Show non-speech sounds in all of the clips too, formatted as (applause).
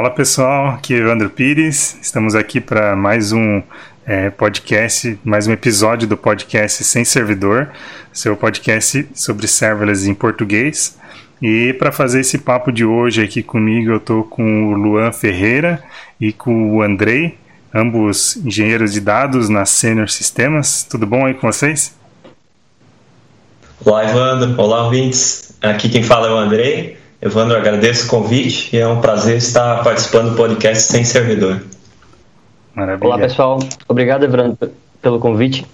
Fala pessoal, aqui é Evandro Pires. Estamos aqui para mais um é, podcast, mais um episódio do podcast Sem Servidor, seu podcast sobre serverless em português. E para fazer esse papo de hoje aqui comigo, eu estou com o Luan Ferreira e com o Andrei, ambos engenheiros de dados na Senior Sistemas. Tudo bom aí com vocês? Olá, Evandro. Olá, ouvintes. Aqui quem fala é o Andrei. Evandro, agradeço o convite e é um prazer estar participando do podcast Sem Servidor. Maravilha. Olá, pessoal. Obrigado, Evandro, pelo convite.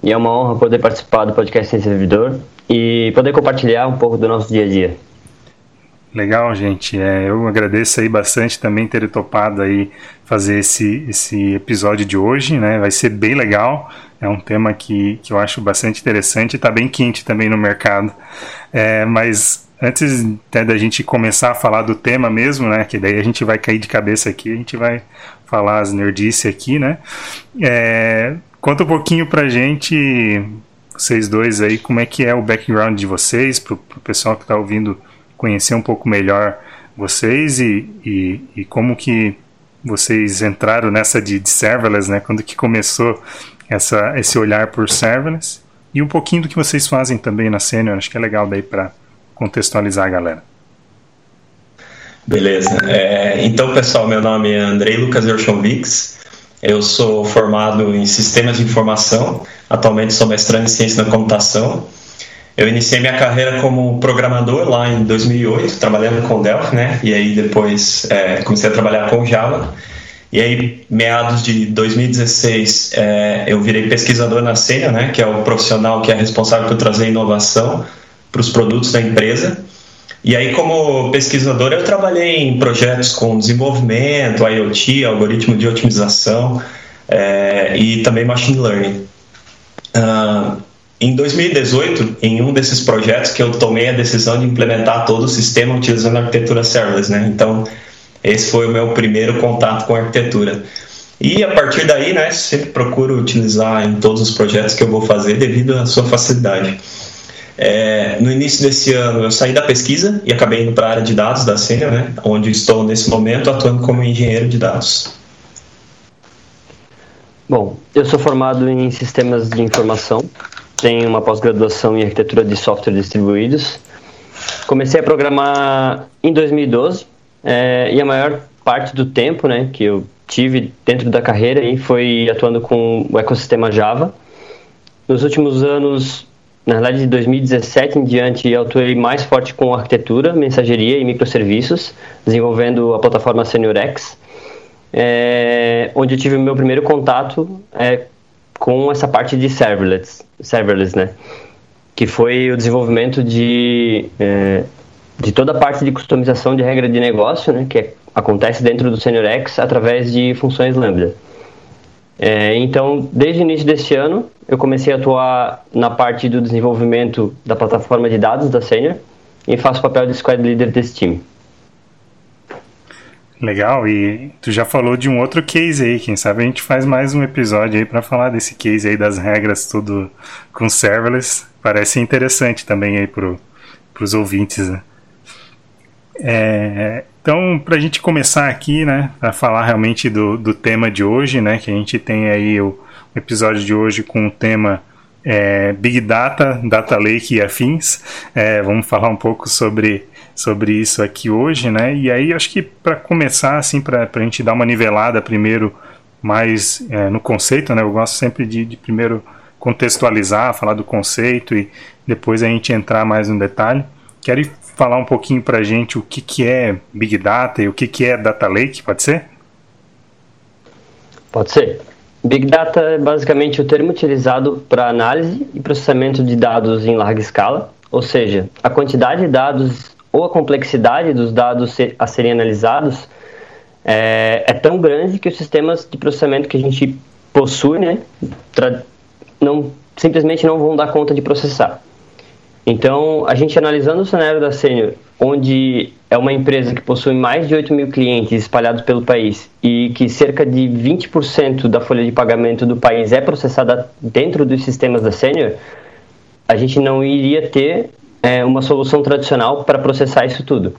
E é uma honra poder participar do podcast Sem Servidor e poder compartilhar um pouco do nosso dia a dia. Legal, gente. É, eu agradeço aí bastante também ter topado aí fazer esse, esse episódio de hoje, né? Vai ser bem legal. É um tema que, que eu acho bastante interessante e está bem quente também no mercado. É, mas antes até da gente começar a falar do tema mesmo, né? Que daí a gente vai cair de cabeça aqui, a gente vai falar as nerdices aqui, né? É, conta um pouquinho pra gente, vocês dois aí, como é que é o background de vocês, pro, pro pessoal que está ouvindo conhecer um pouco melhor vocês e, e, e, como que vocês entraram nessa de, de serverless, né? Quando que começou essa, esse olhar por serverless e um pouquinho do que vocês fazem também na Senior, acho que é legal daí para contextualizar a galera. Beleza. É, então, pessoal, meu nome é Andrei Lucas Erschonvix. Eu sou formado em Sistemas de Informação. Atualmente sou mestrando em Ciência da Computação. Eu iniciei minha carreira como programador lá em 2008, trabalhando com Delphi, né? E aí depois é, comecei a trabalhar com Java. E aí, meados de 2016, é, eu virei pesquisador na Sênia, né? Que é o profissional que é responsável por trazer inovação para os produtos da empresa. E aí, como pesquisador, eu trabalhei em projetos com desenvolvimento, IoT, algoritmo de otimização é, e também machine learning. Uh, em 2018, em um desses projetos que eu tomei a decisão de implementar todo o sistema utilizando a arquitetura serverless, né? Então, esse foi o meu primeiro contato com a arquitetura. E a partir daí, né, sempre procuro utilizar em todos os projetos que eu vou fazer devido à sua facilidade. É, no início desse ano eu saí da pesquisa e acabei indo para a área de dados da Sênior, né, onde estou nesse momento atuando como engenheiro de dados. Bom, eu sou formado em sistemas de informação, tenho uma pós-graduação em arquitetura de software distribuídos. Comecei a programar em 2012 é, e a maior parte do tempo né, que eu tive dentro da carreira aí foi atuando com o ecossistema Java. Nos últimos anos na verdade, de 2017 em diante, eu atuei mais forte com arquitetura, mensageria e microserviços, desenvolvendo a plataforma SeniorX, é, onde eu tive o meu primeiro contato é, com essa parte de serverless, serverless né? que foi o desenvolvimento de, é, de toda a parte de customização de regra de negócio, né? que é, acontece dentro do SeniorX através de funções Lambda. É, então, desde o início deste ano, eu comecei a atuar na parte do desenvolvimento da plataforma de dados da Senior e faço o papel de squad leader desse time. Legal, e tu já falou de um outro case aí, quem sabe a gente faz mais um episódio aí para falar desse case aí das regras tudo com serverless. Parece interessante também aí pro, pros ouvintes, né? É, então, para a gente começar aqui, né, a falar realmente do, do tema de hoje, né, que a gente tem aí o, episódio de hoje com o tema é, Big Data, Data Lake e afins. É, vamos falar um pouco sobre, sobre isso aqui hoje, né? E aí, acho que para começar, assim, para a gente dar uma nivelada primeiro mais é, no conceito, né? Eu gosto sempre de, de primeiro contextualizar, falar do conceito e depois a gente entrar mais no detalhe. Quero falar um pouquinho para a gente o que, que é Big Data e o que, que é Data Lake, pode ser? Pode ser. Big Data é basicamente o termo utilizado para análise e processamento de dados em larga escala, ou seja, a quantidade de dados ou a complexidade dos dados a serem analisados é, é tão grande que os sistemas de processamento que a gente possui, né, não, simplesmente não vão dar conta de processar. Então, a gente analisando o cenário da Senior, onde é uma empresa que possui mais de 8 mil clientes espalhados pelo país e que cerca de 20% da folha de pagamento do país é processada dentro dos sistemas da Senior, a gente não iria ter é, uma solução tradicional para processar isso tudo.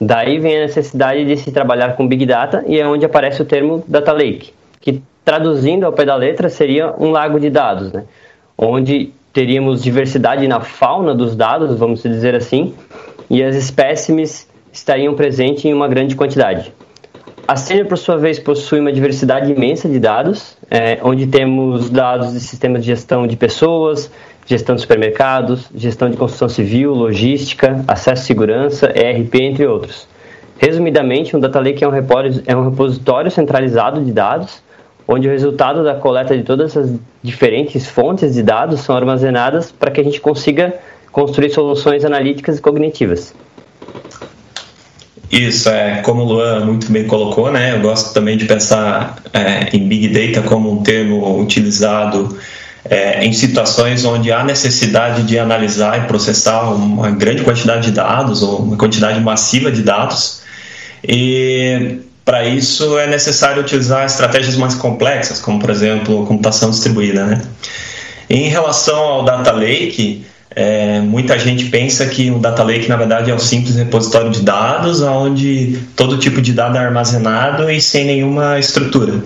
Daí vem a necessidade de se trabalhar com Big Data e é onde aparece o termo Data Lake, que traduzindo ao pé da letra seria um lago de dados, né? onde teríamos diversidade na fauna dos dados, vamos dizer assim, e as espécimes estariam presentes em uma grande quantidade. A Senior, por sua vez, possui uma diversidade imensa de dados, é, onde temos dados de sistemas de gestão de pessoas, gestão de supermercados, gestão de construção civil, logística, acesso à segurança, ERP, entre outros. Resumidamente, um Data Lake é um, é um repositório centralizado de dados, onde o resultado da coleta de todas as diferentes fontes de dados são armazenadas para que a gente consiga construir soluções analíticas e cognitivas. Isso, é, como o Luan muito bem colocou, né, eu gosto também de pensar é, em Big Data como um termo utilizado é, em situações onde há necessidade de analisar e processar uma grande quantidade de dados ou uma quantidade massiva de dados. E para isso é necessário utilizar estratégias mais complexas, como por exemplo computação distribuída. Né? Em relação ao Data Lake, é, muita gente pensa que o Data Lake, na verdade, é um simples repositório de dados, onde todo tipo de dado é armazenado e sem nenhuma estrutura.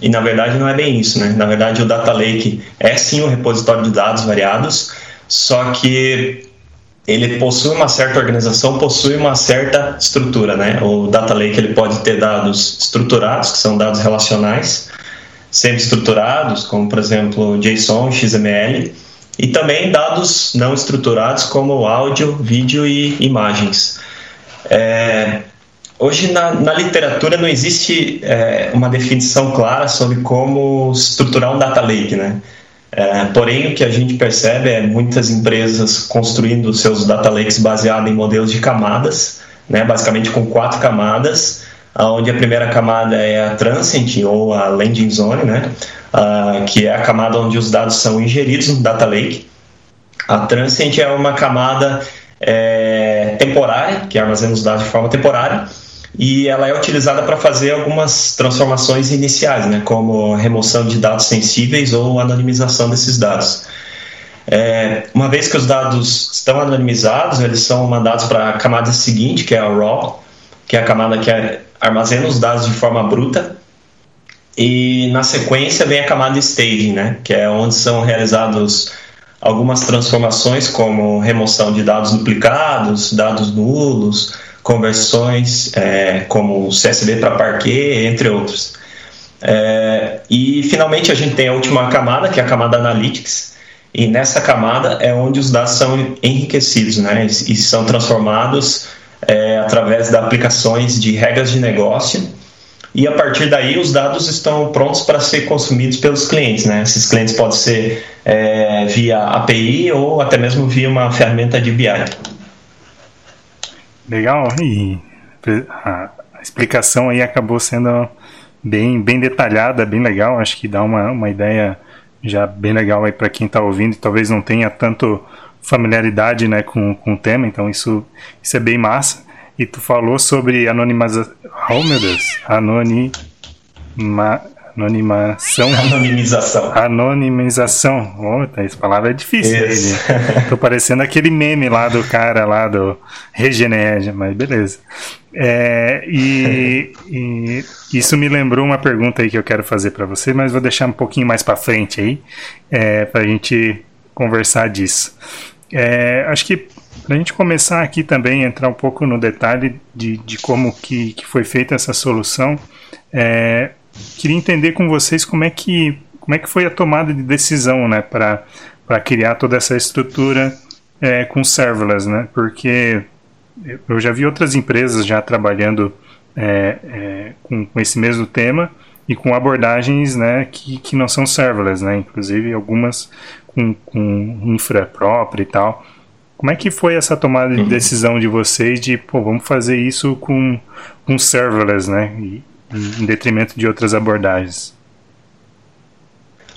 E, na verdade, não é bem isso. Né? Na verdade, o Data Lake é sim um repositório de dados variados, só que ele possui uma certa organização, possui uma certa estrutura. Né? O Data Lake ele pode ter dados estruturados, que são dados relacionais, sempre estruturados, como, por exemplo, JSON, XML, e também dados não estruturados como áudio, vídeo e imagens. É, hoje na, na, literatura não existe é, uma definição clara sobre como estruturar um data lake, né? É, porém, o que a gente percebe é muitas empresas construindo seus data lakes baseados em modelos de camadas, né, basicamente com quatro camadas, onde a primeira camada é a transient ou a landing zone, né, uh, que é a camada onde os dados são ingeridos no data lake. A transient é uma camada é, temporária, que armazena os dados de forma temporária, e ela é utilizada para fazer algumas transformações iniciais, né, como remoção de dados sensíveis ou anonimização desses dados. É, uma vez que os dados estão anonimizados, eles são mandados para a camada seguinte, que é a RAW, que é a camada que armazena os dados de forma bruta, e na sequência vem a camada staging, né, que é onde são realizados algumas transformações como remoção de dados duplicados, dados nulos, conversões é, como CSV para Parquet, entre outros. É, e finalmente a gente tem a última camada, que é a camada Analytics, e nessa camada é onde os dados são enriquecidos né, e são transformados é, através de aplicações de regras de negócio e a partir daí os dados estão prontos para ser consumidos pelos clientes. Né? Esses clientes podem ser é, via API ou até mesmo via uma ferramenta de BI. Legal, e a explicação aí acabou sendo bem, bem detalhada, bem legal, acho que dá uma, uma ideia já bem legal aí para quem está ouvindo e talvez não tenha tanto familiaridade né, com, com o tema, então isso, isso é bem massa. E tu falou sobre anonimização. Oh meu Deus! Anonima... Anonimação. Anonimização. Anonimização. Oh, essa palavra é difícil. Ele. Tô parecendo aquele meme lá do cara lá do Regenerge, mas beleza. É, e, e, isso me lembrou uma pergunta aí que eu quero fazer para você, mas vou deixar um pouquinho mais para frente aí, é, para a gente conversar disso. É, acho que para a gente começar aqui também, entrar um pouco no detalhe de, de como que, que foi feita essa solução, é, queria entender com vocês como é que, como é que foi a tomada de decisão né, para criar toda essa estrutura é, com serverless, né? Porque eu já vi outras empresas já trabalhando é, é, com, com, esse mesmo tema e com abordagens né, que, que não são serverless, né? Inclusive algumas com, com infra própria e tal. Como é que foi essa tomada de uhum. decisão de vocês de, pô, vamos fazer isso com, com serverless, né? E, em detrimento de outras abordagens?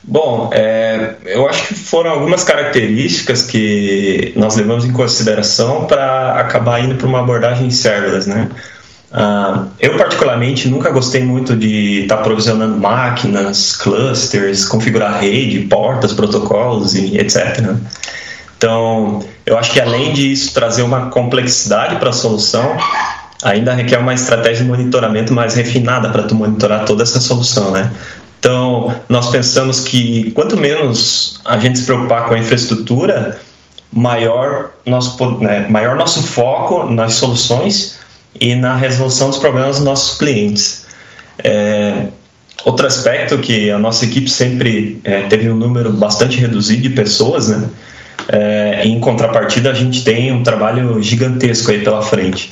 Bom, é, eu acho que foram algumas características que nós levamos em consideração para acabar indo para uma abordagem serverless, né? Uh, eu, particularmente, nunca gostei muito de estar tá provisionando máquinas, clusters, configurar rede, portas, protocolos e etc. Então, eu acho que além disso trazer uma complexidade para a solução, ainda requer uma estratégia de monitoramento mais refinada para tu monitorar toda essa solução, né? Então, nós pensamos que quanto menos a gente se preocupar com a infraestrutura, maior nosso, né, maior nosso foco nas soluções e na resolução dos problemas dos nossos clientes. É, outro aspecto que a nossa equipe sempre é, teve um número bastante reduzido de pessoas, né? É, em contrapartida, a gente tem um trabalho gigantesco aí pela frente.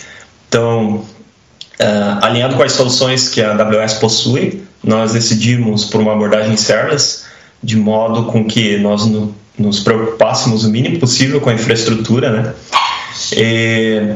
Então, é, alinhado com as soluções que a AWS possui, nós decidimos por uma abordagem serverless, de modo com que nós no, nos preocupássemos o mínimo possível com a infraestrutura, né? E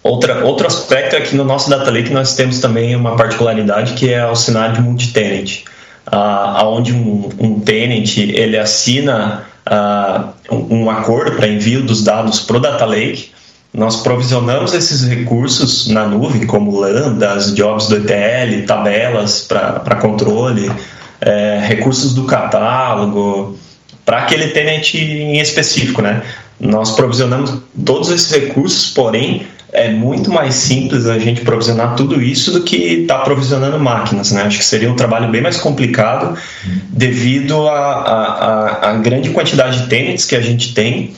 outra, outro aspecto é que no nosso Data Lake nós temos também uma particularidade que é o cenário de multi-tenant, uh, onde um, um tenant ele assina uh, um, um acordo para envio dos dados para o Data Lake, nós provisionamos esses recursos na nuvem, como lambdas, jobs do ETL, tabelas para controle, é, recursos do catálogo, para aquele tenant em específico, né? Nós provisionamos todos esses recursos, porém é muito mais simples a gente provisionar tudo isso do que estar tá provisionando máquinas, né? Acho que seria um trabalho bem mais complicado devido à grande quantidade de tenants que a gente tem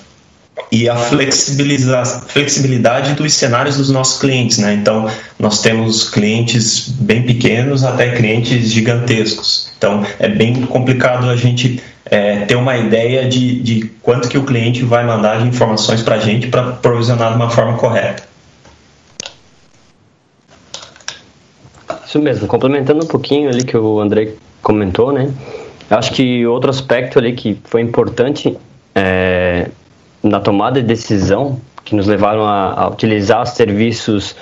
e a flexibilidade dos cenários dos nossos clientes, né? Então, nós temos clientes bem pequenos até clientes gigantescos. Então, é bem complicado a gente é, ter uma ideia de, de quanto que o cliente vai mandar de informações para a gente para provisionar de uma forma correta. Isso mesmo. Complementando um pouquinho ali que o André comentou, né? Acho que outro aspecto ali que foi importante é, na tomada de decisão que nos levaram a, a utilizar serviços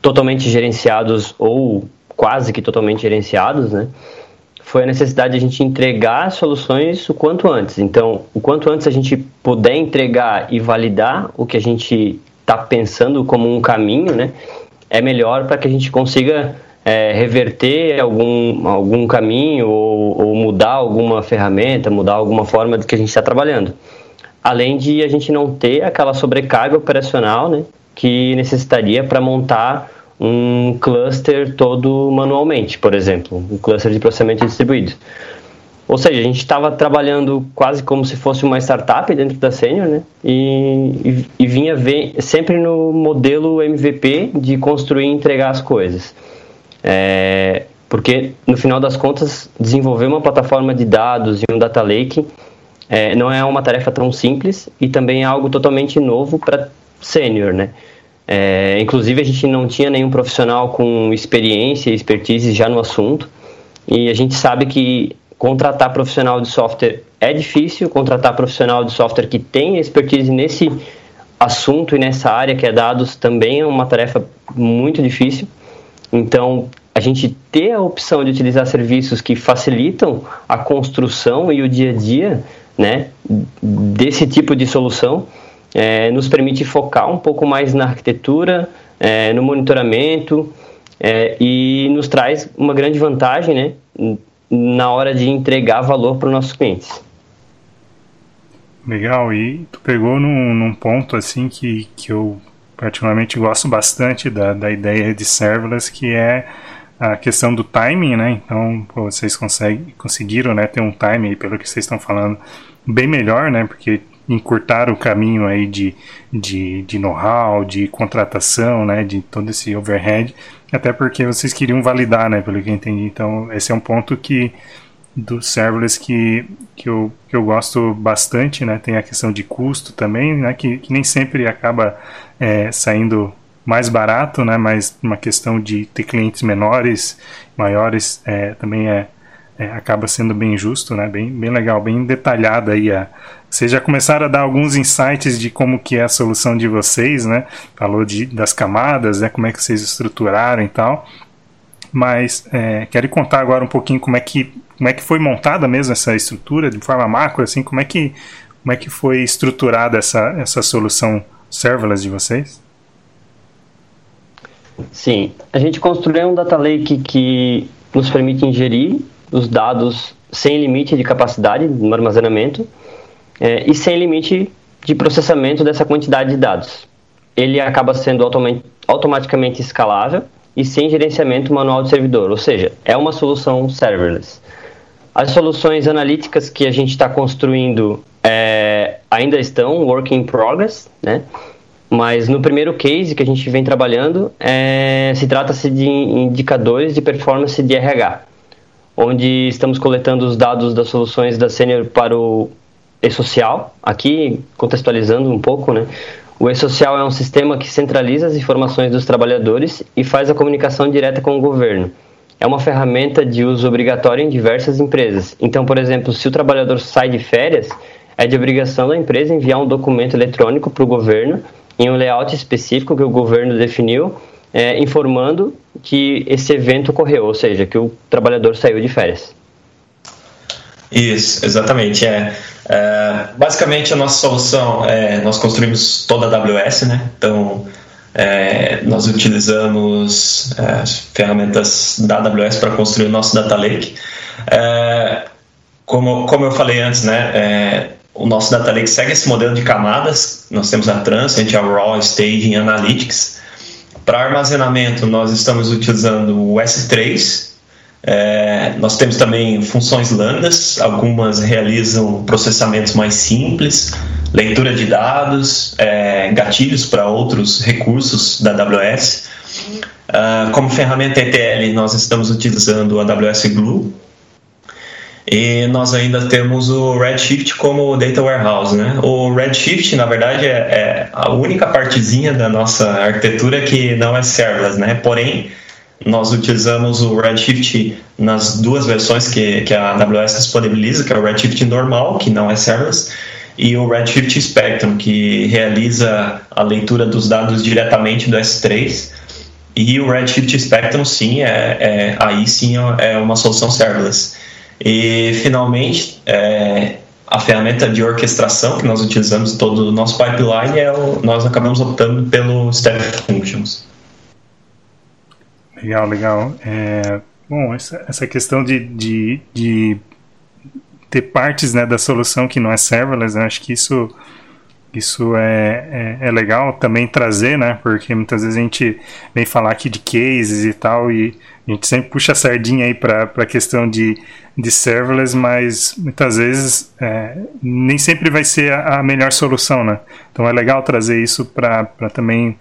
totalmente gerenciados ou quase que totalmente gerenciados, né? Foi a necessidade de a gente entregar soluções o quanto antes. Então, o quanto antes a gente puder entregar e validar o que a gente está pensando como um caminho, né? É melhor para que a gente consiga é, reverter algum, algum caminho ou, ou mudar alguma ferramenta, mudar alguma forma de que a gente está trabalhando além de a gente não ter aquela sobrecarga operacional né, que necessitaria para montar um cluster todo manualmente, por exemplo, um cluster de processamento distribuído. Ou seja, a gente estava trabalhando quase como se fosse uma startup dentro da Senior, né? E, e, e vinha ver, sempre no modelo MVP de construir e entregar as coisas. É, porque, no final das contas, desenvolver uma plataforma de dados e um data lake é, não é uma tarefa tão simples e também é algo totalmente novo para sênior, né? É, inclusive a gente não tinha nenhum profissional com experiência e expertise já no assunto e a gente sabe que contratar profissional de software é difícil, contratar profissional de software que tem expertise nesse assunto e nessa área que é dados também é uma tarefa muito difícil. Então, a gente ter a opção de utilizar serviços que facilitam a construção e o dia a dia né, desse tipo de solução é, nos permite focar um pouco mais na arquitetura, é, no monitoramento é, e nos traz uma grande vantagem né, na hora de entregar valor para os nossos clientes. Legal, e tu pegou num, num, ponto assim que, que eu particularmente gosto bastante da, da ideia de serverless, que é a questão do timing, né? Então, pô, vocês conseguem, conseguiram né, ter um timing, pelo que vocês estão falando, bem melhor, né? Porque encurtar o caminho aí de, de, de know-how, de contratação, né? De todo esse overhead, até porque vocês queriam validar, né? Pelo que eu entendi. Então, esse é um ponto que do serverless que, que, eu, que eu gosto bastante, né? Tem a questão de custo também, né? Que, que nem sempre acaba é, saindo mais barato, né? Mas uma questão de ter clientes menores, maiores, é, também é, é, acaba sendo bem justo, né? Bem, bem legal, bem detalhada aí. A... Vocês já começaram a dar alguns insights de como que é a solução de vocês, né? Falou de, das camadas, né? Como é que vocês estruturaram e tal. Mas é, quero contar agora um pouquinho como é que como é que foi montada mesmo essa estrutura de forma macro, assim, como é que como é que foi estruturada essa essa solução serverless de vocês? Sim, a gente construiu um data lake que nos permite ingerir os dados sem limite de capacidade no armazenamento é, e sem limite de processamento dessa quantidade de dados. ele acaba sendo automaticamente escalável e sem gerenciamento manual de servidor, ou seja, é uma solução serverless. As soluções analíticas que a gente está construindo é, ainda estão work in progress, né? Mas no primeiro case que a gente vem trabalhando, é, se trata-se de indicadores de performance de RH, onde estamos coletando os dados das soluções da Senior para o e-social, aqui contextualizando um pouco, né? O e-social é um sistema que centraliza as informações dos trabalhadores e faz a comunicação direta com o governo. É uma ferramenta de uso obrigatório em diversas empresas. Então, por exemplo, se o trabalhador sai de férias, é de obrigação da empresa enviar um documento eletrônico para o governo em um layout específico que o governo definiu, é, informando que esse evento ocorreu, ou seja, que o trabalhador saiu de férias. Isso, exatamente. É, é basicamente a nossa solução é nós construímos toda a AWS, né? Então é, nós utilizamos é, ferramentas da AWS para construir o nosso data lake. É, como, como eu falei antes, né? É, o nosso Data Lake segue esse modelo de camadas. Nós temos a Transient, a Raw, Staging, Analytics. Para armazenamento, nós estamos utilizando o S3. É, nós temos também funções lambdas, algumas realizam processamentos mais simples, leitura de dados, é, gatilhos para outros recursos da AWS. Uh, ah, como ferramenta ETL, nós estamos utilizando a AWS Glue, e nós ainda temos o Redshift como Data Warehouse, né? O Redshift, na verdade, é, é a única partezinha da nossa arquitetura que não é serverless, né? Porém, nós utilizamos o Redshift nas duas versões que, que a AWS disponibiliza, que é o Redshift normal, que não é serverless, e o Redshift Spectrum, que realiza a leitura dos dados diretamente do S3. E o Redshift Spectrum, sim, é, é aí sim é uma solução serverless. E, finalmente, é, a ferramenta de orquestração que nós utilizamos todo o nosso pipeline é o, nós acabamos optando pelo Step Functions. Legal, legal. É, bom, essa, essa questão de, de, de ter partes né, da solução que não é serverless, né, acho que isso isso é, é, é, legal também trazer, né? Porque muitas vezes a gente vem falar aqui de cases e tal, e a gente sempre puxa a sardinha aí para a questão de, de serverless, mas muitas vezes é, nem sempre vai ser a, a, melhor solução, né? Então é legal trazer isso para também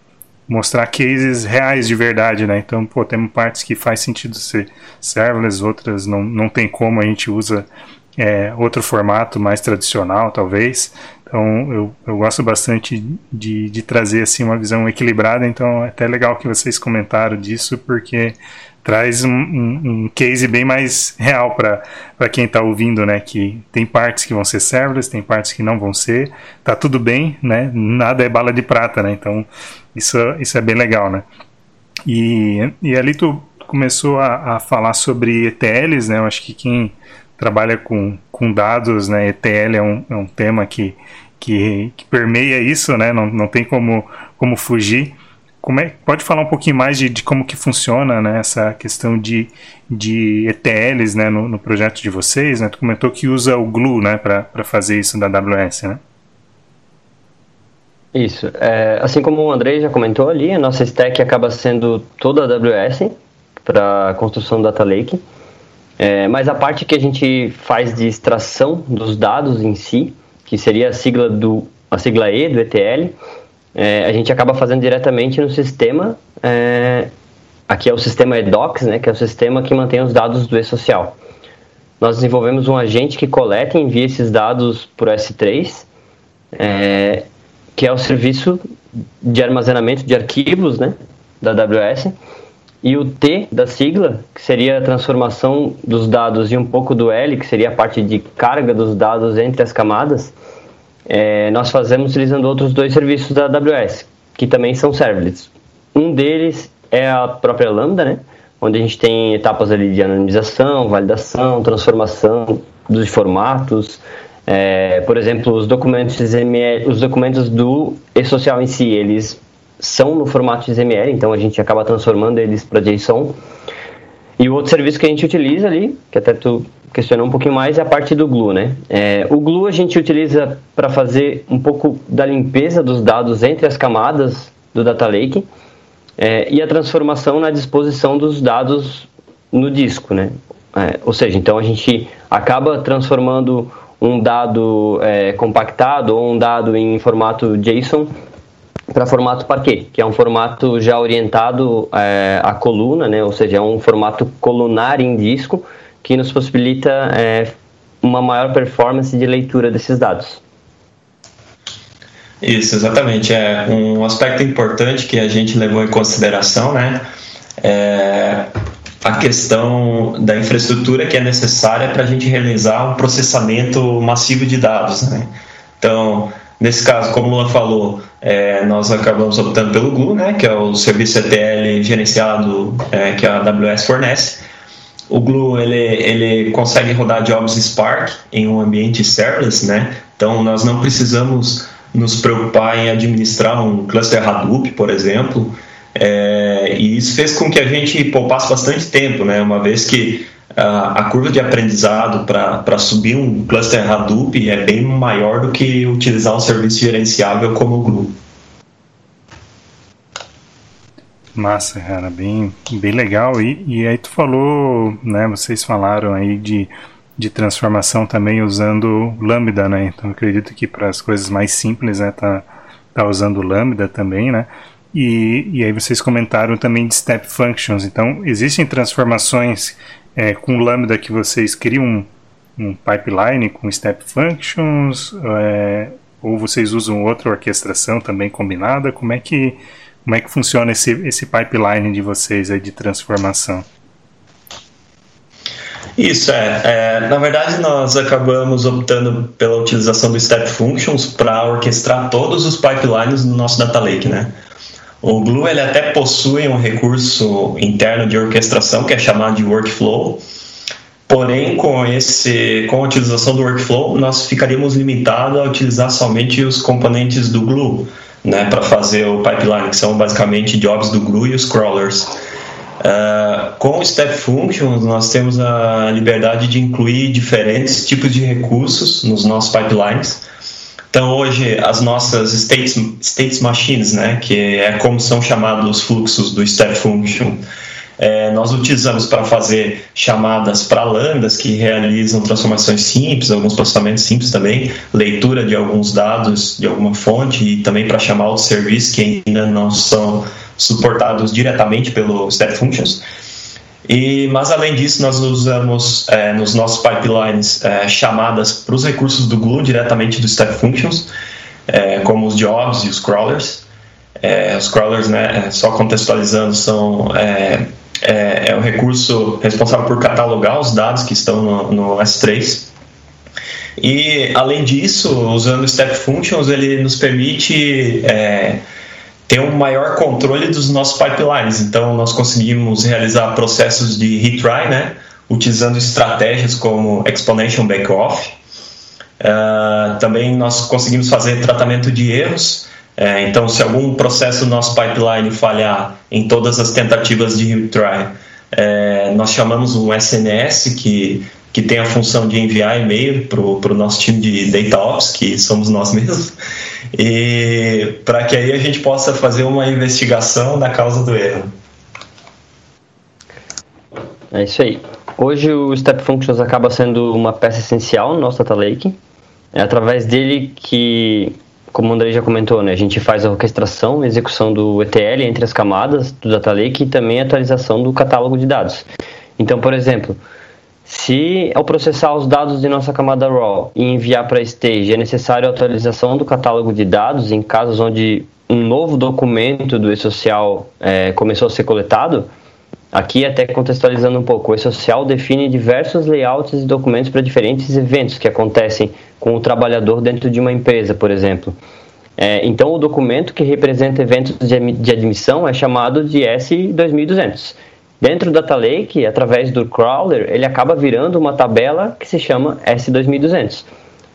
mostrar cases reais de verdade, né? Então, pô, temos partes que faz sentido ser serverless, outras não, não tem como, a gente usa é, outro formato mais tradicional, talvez. Então, eu, eu gosto bastante de, de trazer assim uma visão equilibrada. Então, é até legal que vocês comentaram disso, porque traz um, um, um case bem mais real para quem está ouvindo, né? Que tem partes que vão ser serverless, tem partes que não vão ser. Tá tudo bem, né? Nada é bala de prata, né? Então, isso, isso é bem legal, né? E, e ali tu começou a, a falar sobre ETLs, né? Eu acho que quem trabalha com, com dados, né? ETL é um, é um tema que que, que permeia isso, né? Não, não tem como, como fugir. Como é, pode falar um pouquinho mais de, de como que funciona né, essa questão de, de ETLs né, no, no projeto de vocês? Né? Tu comentou que usa o Glue né, para fazer isso da AWS, né? Isso. É, assim como o Andrei já comentou ali, a nossa stack acaba sendo toda AWS para construção do Data Lake. É, mas a parte que a gente faz de extração dos dados em si, que seria a sigla do a sigla E do ETL, é, a gente acaba fazendo diretamente no sistema. É, aqui é o sistema EDOCS, né, que é o sistema que mantém os dados do e-social. Nós desenvolvemos um agente que coleta e envia esses dados por S3, é, que é o serviço de armazenamento de arquivos né, da AWS. E o T da sigla, que seria a transformação dos dados, e um pouco do L, que seria a parte de carga dos dados entre as camadas, é, nós fazemos utilizando outros dois serviços da AWS, que também são serverless. Um deles é a própria Lambda, né? onde a gente tem etapas ali de anonimização, validação, transformação dos formatos. É, por exemplo, os documentos XML, os documentos do e-social em si, eles são no formato XML, então a gente acaba transformando eles para JSON. E o outro serviço que a gente utiliza ali, que até tu questionou um pouquinho mais, é a parte do Glue, né? É, o Glue a gente utiliza para fazer um pouco da limpeza dos dados entre as camadas do Data Lake é, e a transformação na disposição dos dados no disco, né? É, ou seja, então a gente acaba transformando um dado é, compactado ou um dado em formato JSON para formato Parquet, que é um formato já orientado é, à coluna, né? ou seja, é um formato colunar em disco que nos possibilita é, uma maior performance de leitura desses dados. Isso, exatamente. É um aspecto importante que a gente levou em consideração, né? É a questão da infraestrutura que é necessária para a gente realizar um processamento massivo de dados, né? Então, nesse caso, como o Lula falou, é, nós acabamos optando pelo Glue, né? Que é o serviço ETL gerenciado é, que a AWS fornece. O Glue ele, ele consegue rodar jobs Spark em um ambiente serverless, né? Então nós não precisamos nos preocupar em administrar um cluster Hadoop, por exemplo. É, e isso fez com que a gente poupasse bastante tempo, né? Uma vez que a, a curva de aprendizado para subir um cluster Hadoop é bem maior do que utilizar um serviço gerenciável como o Glue. Massa, cara, bem, bem legal. E, e aí tu falou, né? Vocês falaram aí de, de transformação também usando Lambda, né? Então acredito que para as coisas mais simples, né, tá, tá usando Lambda também, né? E, e aí vocês comentaram também de step functions. Então existem transformações é, com Lambda que vocês criam um, um pipeline com step functions, é, ou vocês usam outra orquestração também combinada? Como é que como é que funciona esse, esse pipeline de vocês aí de transformação? Isso é, é, na verdade nós acabamos optando pela utilização do Step Functions para orquestrar todos os pipelines no nosso Data Lake, né? O Glue ele até possui um recurso interno de orquestração que é chamado de Workflow, porém com esse com a utilização do Workflow nós ficaríamos limitados a utilizar somente os componentes do Glue né, para fazer o pipeline, que são basicamente jobs do Glue e os crawlers. Uh, com o Step Functions, nós temos a liberdade de incluir diferentes tipos de recursos nos nossos pipelines. Então, hoje, as nossas states, states machines, né, que é como são chamados os fluxos do Step Function, é, nós utilizamos para fazer chamadas para lambdas que realizam transformações simples, alguns processamentos simples também, leitura de alguns dados de alguma fonte e também para chamar outros serviços que ainda não são suportados diretamente pelo Step Functions. E, mas além disso, nós usamos é, nos nossos pipelines é, chamadas para os recursos do Glue diretamente do Step Functions, é, como os jobs e os crawlers. É, os crawlers, né, é, só contextualizando, são é, é, o recurso responsável por catalogar os dados que estão no, no S3. E, além disso, usando Step Functions, ele nos permite ter um maior controle dos nossos pipelines. Então, nós conseguimos realizar processos de retry, né, utilizando estratégias como Exponential Backoff. Uh, também nós conseguimos fazer tratamento de erros é, então, se algum processo do nosso pipeline falhar em todas as tentativas de retry, é, nós chamamos um SNS que, que tem a função de enviar e-mail para o nosso time de DataOps, que somos nós (laughs) mesmos, e para que aí a gente possa fazer uma investigação da causa do erro. É isso aí. Hoje o Step Functions acaba sendo uma peça essencial no nosso Data Lake. É através dele que como o André já comentou, né, a gente faz a orquestração execução do ETL entre as camadas do Data Lake e também a atualização do catálogo de dados. Então, por exemplo, se ao processar os dados de nossa camada RAW e enviar para a stage é necessário a atualização do catálogo de dados em casos onde um novo documento do e-social é, começou a ser coletado, Aqui, até contextualizando um pouco, o E-Social define diversos layouts e documentos para diferentes eventos que acontecem com o trabalhador dentro de uma empresa, por exemplo. É, então, o documento que representa eventos de admissão é chamado de S2200. Dentro do Data Lake, através do crawler, ele acaba virando uma tabela que se chama S2200,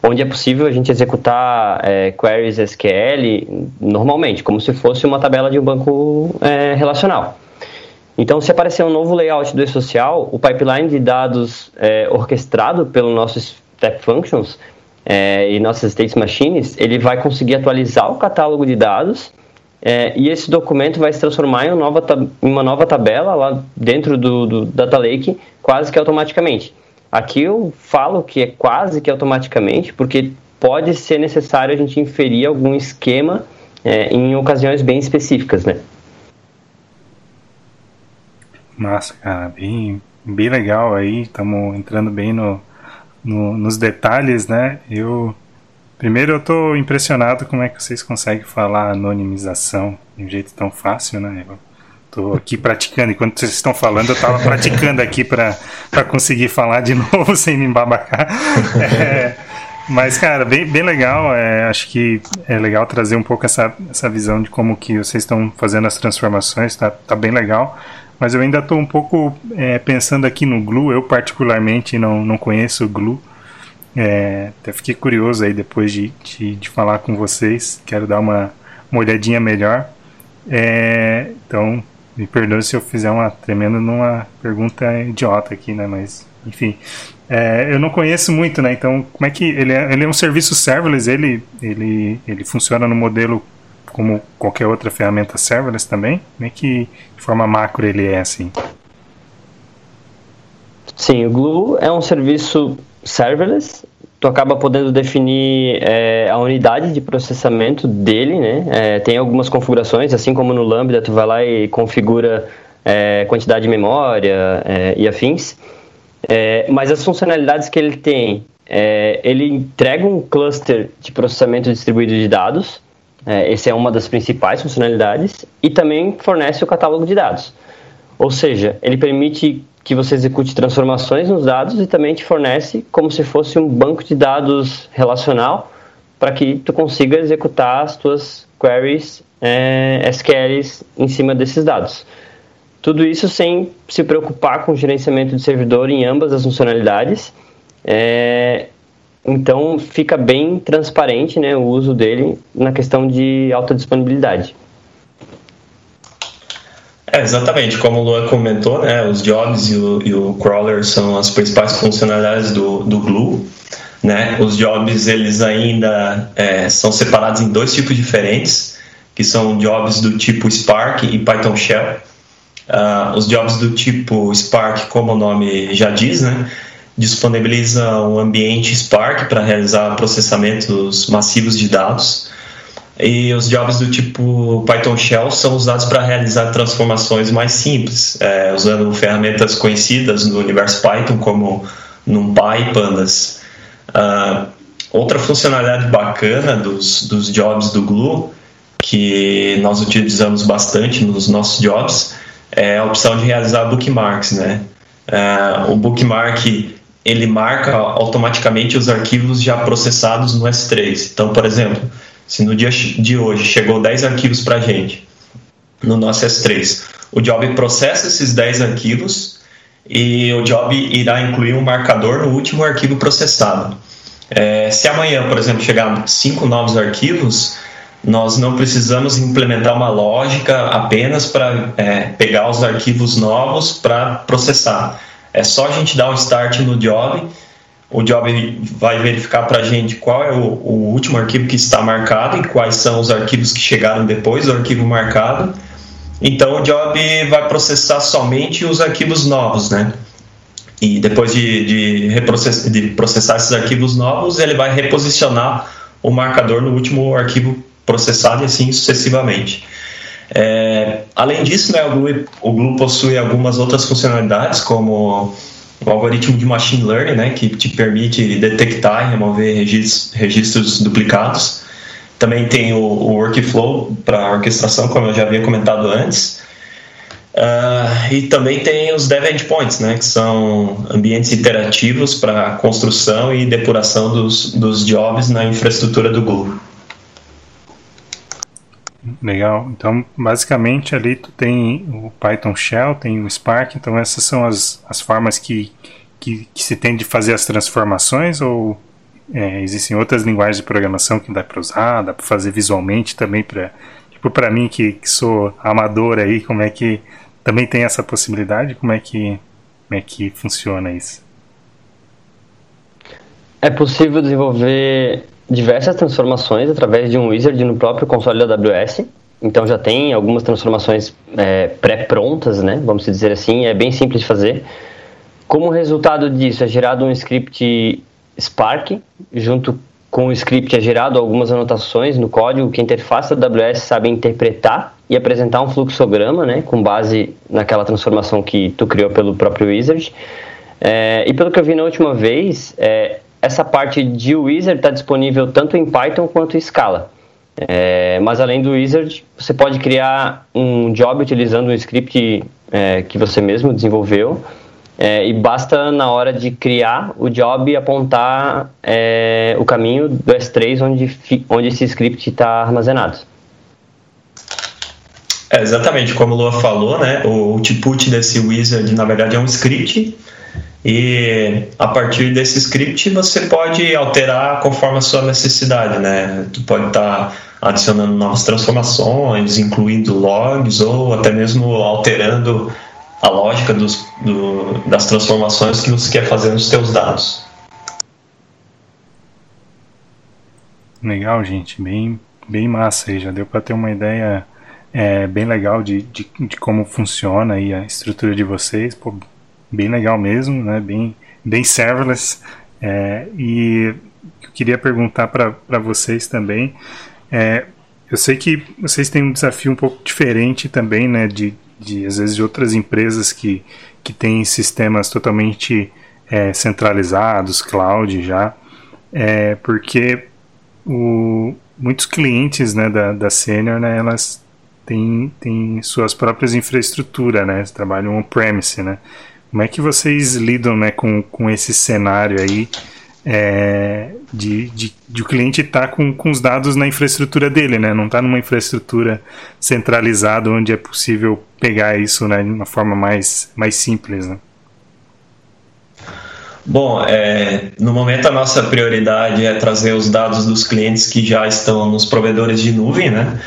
onde é possível a gente executar é, queries SQL normalmente, como se fosse uma tabela de um banco é, relacional. Então, se aparecer um novo layout do e-social, o pipeline de dados é, orquestrado pelo nosso Step Functions é, e nossas State Machines, ele vai conseguir atualizar o catálogo de dados é, e esse documento vai se transformar em uma nova, em uma nova tabela lá dentro do, do Data Lake quase que automaticamente. Aqui eu falo que é quase que automaticamente, porque pode ser necessário a gente inferir algum esquema é, em ocasiões bem específicas, né? Massa, cara, bem, bem legal aí, estamos entrando bem no, no, nos detalhes, né? Eu primeiro eu estou impressionado como é que vocês conseguem falar anonimização de um jeito tão fácil, né? Eu tô aqui praticando, enquanto vocês estão falando, eu estava praticando aqui para conseguir falar de (laughs) novo sem me embabacar. É, mas, cara, bem, bem legal. É, acho que é legal trazer um pouco essa, essa visão de como que vocês estão fazendo as transformações, tá, tá bem legal. Mas eu ainda estou um pouco é, pensando aqui no Glue. Eu, particularmente, não, não conheço o Glue. É, até fiquei curioso aí depois de, de, de, falar com vocês. Quero dar uma, uma olhadinha melhor. É, então, me perdoe se eu fizer uma tremenda numa pergunta idiota aqui, né? Mas, enfim. É, eu não conheço muito, né? Então, como é que ele é, ele é um serviço serverless? Ele, ele, ele funciona no modelo como qualquer outra ferramenta serverless também? Como é que, de forma macro, ele é assim? Sim, o Glue é um serviço serverless. Tu acaba podendo definir é, a unidade de processamento dele, né? É, tem algumas configurações, assim como no Lambda, tu vai lá e configura é, quantidade de memória e afins. Mas as funcionalidades que ele tem, ele entrega um cluster de processamento distribuído de dados, é, essa é uma das principais funcionalidades, e também fornece o catálogo de dados. Ou seja, ele permite que você execute transformações nos dados e também te fornece como se fosse um banco de dados relacional para que tu consiga executar as tuas queries é, SQLs em cima desses dados. Tudo isso sem se preocupar com o gerenciamento de servidor em ambas as funcionalidades. É, então fica bem transparente né, o uso dele na questão de alta disponibilidade. É, exatamente, como o Luan comentou, né, os jobs e o, e o crawler são as principais funcionalidades do, do Glue. Né? Os jobs eles ainda é, são separados em dois tipos diferentes, que são jobs do tipo Spark e Python Shell. Uh, os jobs do tipo Spark, como o nome já diz, né, disponibiliza um ambiente Spark para realizar processamentos massivos de dados. E os jobs do tipo Python Shell são usados para realizar transformações mais simples, é, usando ferramentas conhecidas no universo Python, como NumPy e Pandas. Uh, outra funcionalidade bacana dos, dos jobs do Glue, que nós utilizamos bastante nos nossos jobs, é a opção de realizar bookmarks, né? Uh, o bookmark ele marca automaticamente os arquivos já processados no S3. Então, por exemplo, se no dia de hoje chegou 10 arquivos para a gente no nosso S3, o job processa esses 10 arquivos e o job irá incluir um marcador no último arquivo processado. É, se amanhã, por exemplo, chegar cinco novos arquivos, nós não precisamos implementar uma lógica apenas para é, pegar os arquivos novos para processar. É só a gente dar um start no job, o job vai verificar para a gente qual é o, o, último arquivo que está marcado e quais são os arquivos que chegaram depois do arquivo marcado. Então o job vai processar somente os arquivos novos, né? E depois de, de, de processar esses arquivos novos, ele vai reposicionar o marcador no último arquivo processado e assim sucessivamente. É, além disso, né, o, Glue, o Glue possui algumas outras funcionalidades, como o algoritmo de machine learning, né, que te permite detectar e remover registros, registros duplicados. Também tem o, o workflow para orquestração, como eu já havia comentado antes. Uh, e também tem os dev endpoints, né, que são ambientes interativos para construção e depuração dos, dos jobs na infraestrutura do Google. Legal. Então, basicamente ali tu tem o Python Shell, tem o Spark, então essas são as, as formas que, que, que se tem de fazer as transformações ou é, existem outras linguagens de programação que dá para usar, dá para fazer visualmente também para tipo para mim que, que sou amador aí, como é que também tem essa possibilidade? Como é que como é que funciona isso? É possível desenvolver diversas transformações através de um wizard no próprio console da AWS. então já tem algumas transformações é, pré-prontas, né? Vamos dizer assim, é bem simples de fazer. Como resultado disso, é gerado um script Spark, junto com o script é gerado algumas anotações no código que a interface da AWS sabe interpretar e apresentar um fluxograma, né, com base naquela transformação que tu criou pelo próprio Wizard. É, e pelo que eu vi na última vez, é, essa parte de Wizard está disponível tanto em Python quanto em Scala. É, mas além do Wizard, você pode criar um job utilizando um script é, que você mesmo desenvolveu. É, e basta na hora de criar o job apontar é, o caminho do S3 onde, onde esse script está armazenado. É, exatamente, como o Lua falou, né, o output desse wizard na verdade é um script e a partir desse script você pode alterar conforme a sua necessidade, né? Tu pode estar tá adicionando novas transformações, incluindo logs ou até mesmo alterando a lógica dos, do, das transformações que você quer fazer nos seus dados. Legal, gente, bem, bem massa aí, já deu para ter uma ideia é, bem legal de, de, de, como funciona aí a estrutura de vocês, Pô, bem legal mesmo, né? Bem, bem serverless. É, e eu queria perguntar para vocês também. É, eu sei que vocês têm um desafio um pouco diferente também, né? De, de às vezes de outras empresas que, que têm sistemas totalmente é, centralizados, cloud já, é, porque o, muitos clientes né, da, da Senior, né, elas têm, têm suas próprias infraestruturas, né, trabalham on-premise, né, como é que vocês lidam né, com, com esse cenário aí é, de, de, de, o cliente estar tá com, com os dados na infraestrutura dele, né? Não está numa infraestrutura centralizada onde é possível pegar isso né, de uma forma mais, mais simples, né? Bom, é, no momento a nossa prioridade é trazer os dados dos clientes que já estão nos provedores de nuvem, né?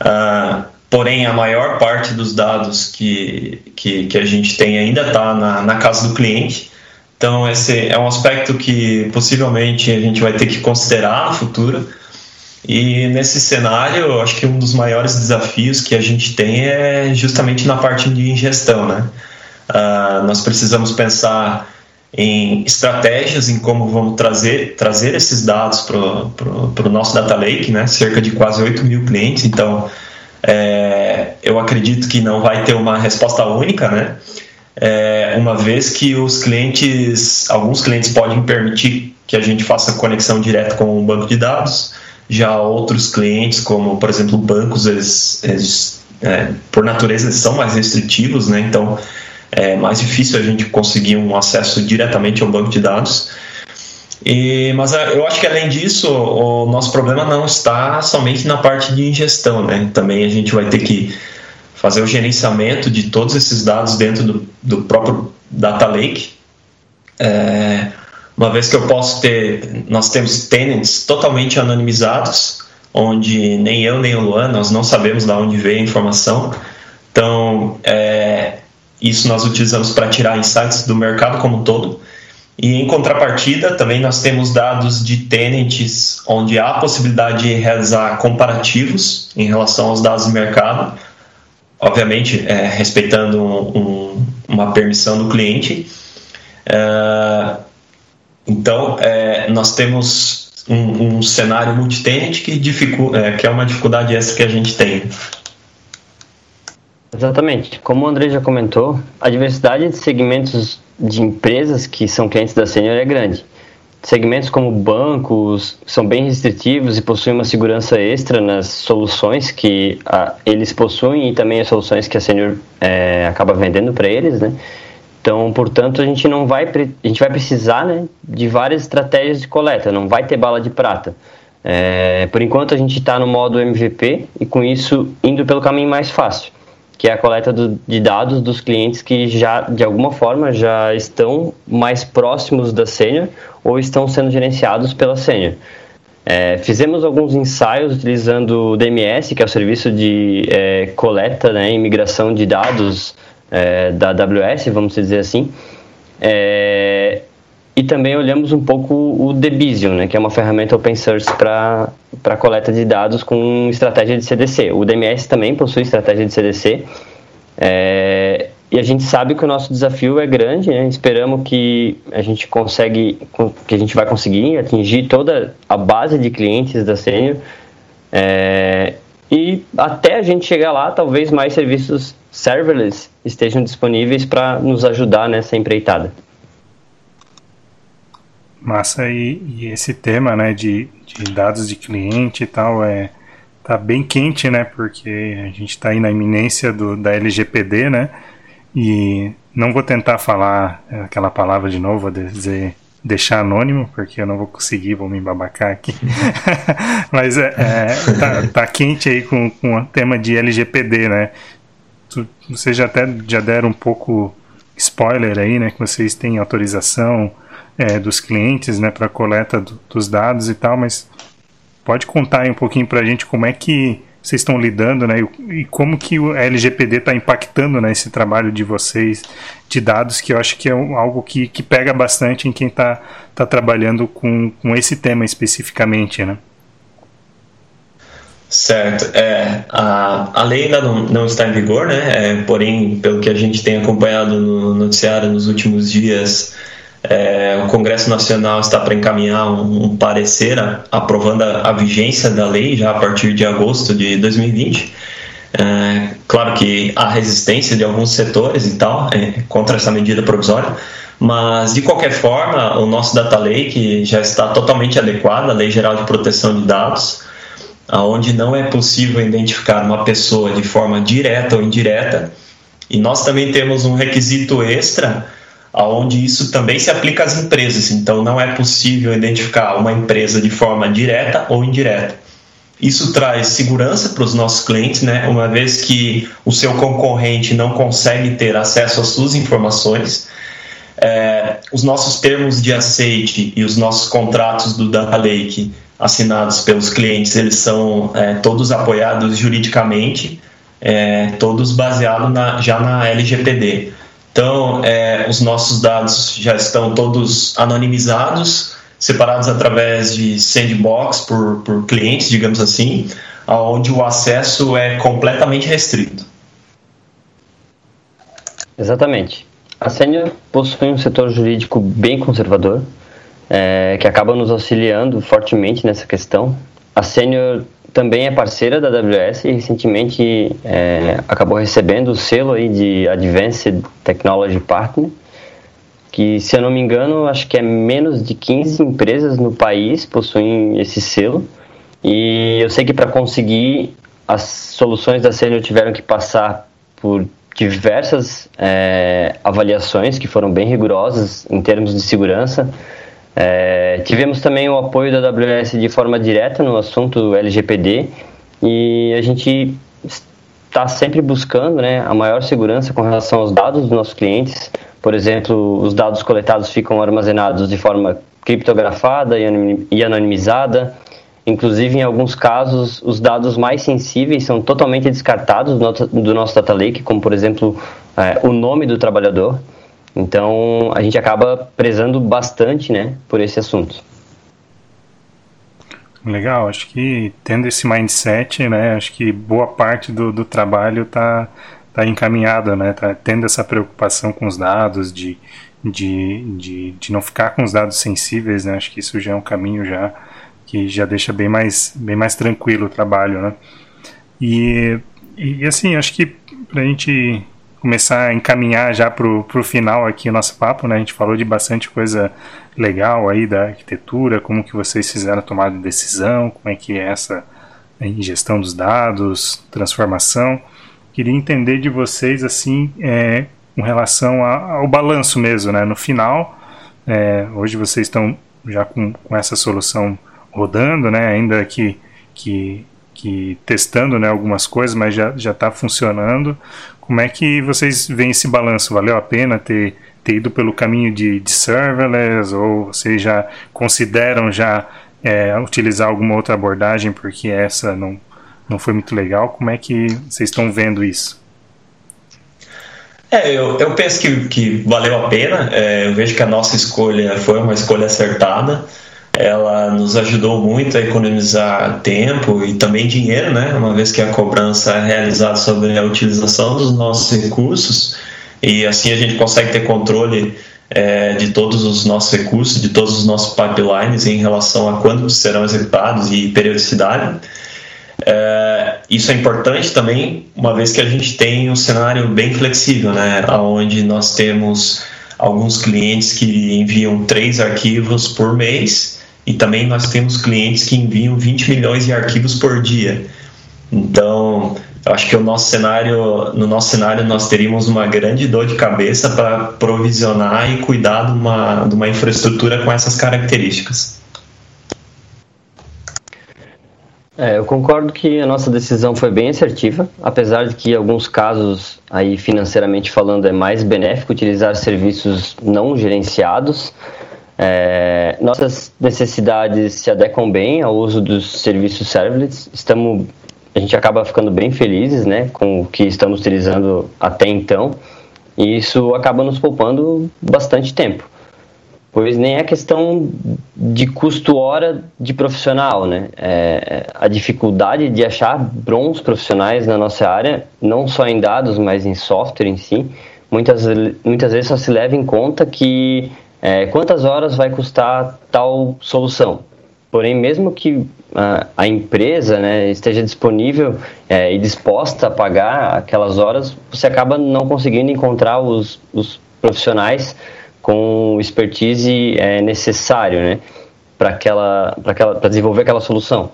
Ah, porém a maior parte dos dados que, que, que a gente tem ainda está na, na casa do cliente. Então, esse é um aspecto que possivelmente a gente vai ter que considerar no futuro. E nesse cenário, acho que um dos maiores desafios que a gente tem é justamente na parte de ingestão. Né? Uh, nós precisamos pensar em estratégias, em como vamos trazer, trazer esses dados para o nosso data lake, né? cerca de quase 8 mil clientes. Então, é, eu acredito que não vai ter uma resposta única, né? É, uma vez que os clientes, alguns clientes podem permitir que a gente faça conexão direta com o banco de dados, já outros clientes, como por exemplo bancos, eles, eles é, por natureza eles são mais restritivos, né? Então é mais difícil a gente conseguir um acesso diretamente ao banco de dados. E, mas é, eu acho que além disso, o nosso problema não está somente na parte de ingestão, né? Também a gente vai ter que fazer o gerenciamento de todos esses dados dentro do, do próprio data lake. É, uma vez que eu posso ter, nós temos tenants totalmente anonimizados, onde nem eu nem o Luan nós não sabemos de onde veio a informação. Então, é, isso nós utilizamos para tirar insights do mercado como um todo. E em contrapartida, também nós temos dados de tenants onde há possibilidade de realizar comparativos em relação aos dados do mercado, obviamente é, respeitando um, um, uma permissão do cliente. É, então, é, nós temos um, um cenário multitenant que, é, que é uma dificuldade essa que a gente tem. Exatamente. Como o André já comentou, a diversidade de segmentos de empresas que são clientes da Senior é grande. Segmentos como bancos são bem restritivos e possuem uma segurança extra nas soluções que a, eles possuem e também as soluções que a Senior é, acaba vendendo para eles, né? Então, portanto, a gente não vai a gente vai precisar, né, de várias estratégias de coleta, não vai ter bala de prata. É, por enquanto a gente está no modo MVP e com isso indo pelo caminho mais fácil que é a coleta do, de dados dos clientes que já, de alguma forma, já estão mais próximos da Senior ou estão sendo gerenciados pela Senior. É, fizemos alguns ensaios utilizando o DMS, que é o serviço de é, coleta né, e migração de dados é, da AWS, vamos dizer assim. E também olhamos um pouco o Debizium, né, que é uma ferramenta open source para coleta de dados com estratégia de CDC. O DMS também possui estratégia de CDC. É, e a gente sabe que o nosso desafio é grande, né? esperamos que a gente consegue, que a gente vai conseguir atingir toda a base de clientes da Senior é, e até a gente chegar lá, talvez mais serviços serverless estejam disponíveis para nos ajudar nessa empreitada. Massa, e, e, esse tema né, de, de, dados de cliente e tal é tá bem quente, né? Porque a gente está aí na iminência do, da LGPD, né? E não vou tentar falar aquela palavra de novo, vou dizer deixar anônimo, porque eu não vou conseguir, vou me embabacar aqui. (laughs) Mas é, é, tá, tá, quente aí com, com o tema de LGPD, né? vocês já até já deram um pouco spoiler aí, né? Que vocês têm autorização é, dos clientes, né, para coleta do, dos dados e tal, mas pode contar aí um pouquinho para a gente como é que vocês estão lidando, né, e, e como que o LGPD está impactando né, esse trabalho de vocês de dados, que eu acho que é algo que, que pega bastante em quem está tá trabalhando com, com esse tema especificamente, né? Certo. É, a, a lei ainda não, não está em vigor, né? É, porém, pelo que a gente tem acompanhado no noticiário nos últimos dias, é, o Congresso Nacional está para encaminhar um, um parecer a, aprovando a, a, vigência da lei já a partir de agosto de 2020. É, claro que há resistência de alguns setores e tal é, contra essa medida provisória, mas de qualquer forma, o nosso Data Lake já está totalmente adequado à Lei Geral de Proteção de Dados onde não é possível identificar uma pessoa de forma direta ou indireta. E nós também temos um requisito extra, onde isso também se aplica às empresas. Então, não é possível identificar uma empresa de forma direta ou indireta. Isso traz segurança para os nossos clientes, né? uma vez que o seu concorrente não consegue ter acesso às suas informações. É, os nossos termos de aceite e os nossos contratos do Data Lake assinados pelos clientes, eles são é, todos apoiados juridicamente, é, todos baseados já na LGPD. Então, é, os nossos dados já estão todos anonimizados, separados através de sandbox por, por clientes, digamos assim, onde o acesso é completamente restrito. Exatamente. A Senior possui um setor jurídico bem conservador, é, que acaba nos auxiliando fortemente nessa questão. A Senior também é parceira da AWS e recentemente é, acabou recebendo o selo aí de Advanced Technology Partner, que, se eu não me engano, acho que é menos de 15 empresas no país possuem esse selo. E eu sei que para conseguir as soluções da Senior tiveram que passar por diversas é, avaliações que foram bem rigorosas em termos de segurança, é, tivemos também o apoio da AWS de forma direta no assunto LGPD e a gente está sempre buscando né, a maior segurança com relação aos dados dos nossos clientes. Por exemplo, os dados coletados ficam armazenados de forma criptografada e anonimizada. Inclusive, em alguns casos, os dados mais sensíveis são totalmente descartados do nosso data lake, como, por exemplo, é, o nome do trabalhador. Então, a gente acaba prezando bastante, né, por esse assunto. Legal, acho que tendo esse mindset, né, acho que boa parte do, do trabalho está tá encaminhada, né, tá tendo essa preocupação com os dados, de, de, de, de não ficar com os dados sensíveis, né, acho que isso já é um caminho já que já deixa bem mais, bem mais tranquilo o trabalho, né. E, e assim, acho que para a gente começar a encaminhar já para o final aqui o nosso papo, né? A gente falou de bastante coisa legal aí da arquitetura, como que vocês fizeram a tomada de decisão, como é que é essa ingestão dos dados, transformação. Queria entender de vocês, assim, é, com relação a, ao balanço mesmo, né? No final, é, hoje vocês estão já com, com essa solução rodando, né? Ainda que, que, que testando né, algumas coisas, mas já está funcionando. Como é que vocês veem esse balanço? Valeu a pena ter, ter ido pelo caminho de, de serverless ou vocês já consideram já é, utilizar alguma outra abordagem porque essa não, não foi muito legal? Como é que vocês estão vendo isso? É, eu, eu penso que, que valeu a pena. É, eu vejo que a nossa escolha foi uma escolha acertada. Ela nos ajudou muito a economizar tempo e também dinheiro, né? Uma vez que a cobrança é realizada sobre a utilização dos nossos recursos e assim a gente consegue ter controle é, de todos os nossos recursos, de todos os nossos pipelines em relação a quando serão executados e periodicidade. É, isso é importante também, uma vez que a gente tem um cenário bem flexível, né? Onde nós temos alguns clientes que enviam três arquivos por mês e também nós temos clientes que enviam 20 milhões de arquivos por dia. Então, eu acho que o nosso cenário, no nosso cenário nós teríamos uma grande dor de cabeça para provisionar e cuidar de uma, de uma infraestrutura com essas características. É, eu concordo que a nossa decisão foi bem assertiva, apesar de que em alguns casos, aí financeiramente falando, é mais benéfico utilizar serviços não gerenciados. É, nossas necessidades se adequam bem ao uso dos serviços serverless. Estamos, a gente acaba ficando bem felizes, né, com o que estamos utilizando até então, e isso acaba nos poupando bastante tempo pois nem é questão de custo hora de profissional, né? É, a dificuldade de achar bons profissionais na nossa área, não só em dados, mas em software em si, muitas, muitas vezes só se leva em conta que é, quantas horas vai custar tal solução. Porém, mesmo que a, a empresa né, esteja disponível é, e disposta a pagar aquelas horas, você acaba não conseguindo encontrar os, os profissionais com expertise é, necessário, né, para aquela, aquela, desenvolver aquela solução.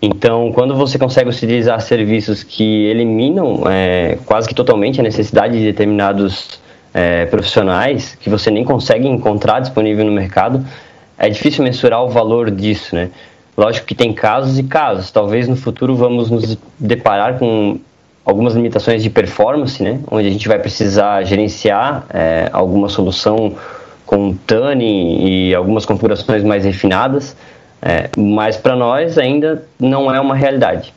Então, quando você consegue utilizar serviços que eliminam é, quase que totalmente a necessidade de determinados é, profissionais que você nem consegue encontrar disponível no mercado, é difícil mensurar o valor disso, né? Lógico que tem casos e casos. Talvez no futuro vamos nos deparar com algumas limitações de performance, né? Onde a gente vai precisar gerenciar é, alguma solução com TANI e algumas configurações mais refinadas, é, mas para nós ainda não é uma realidade.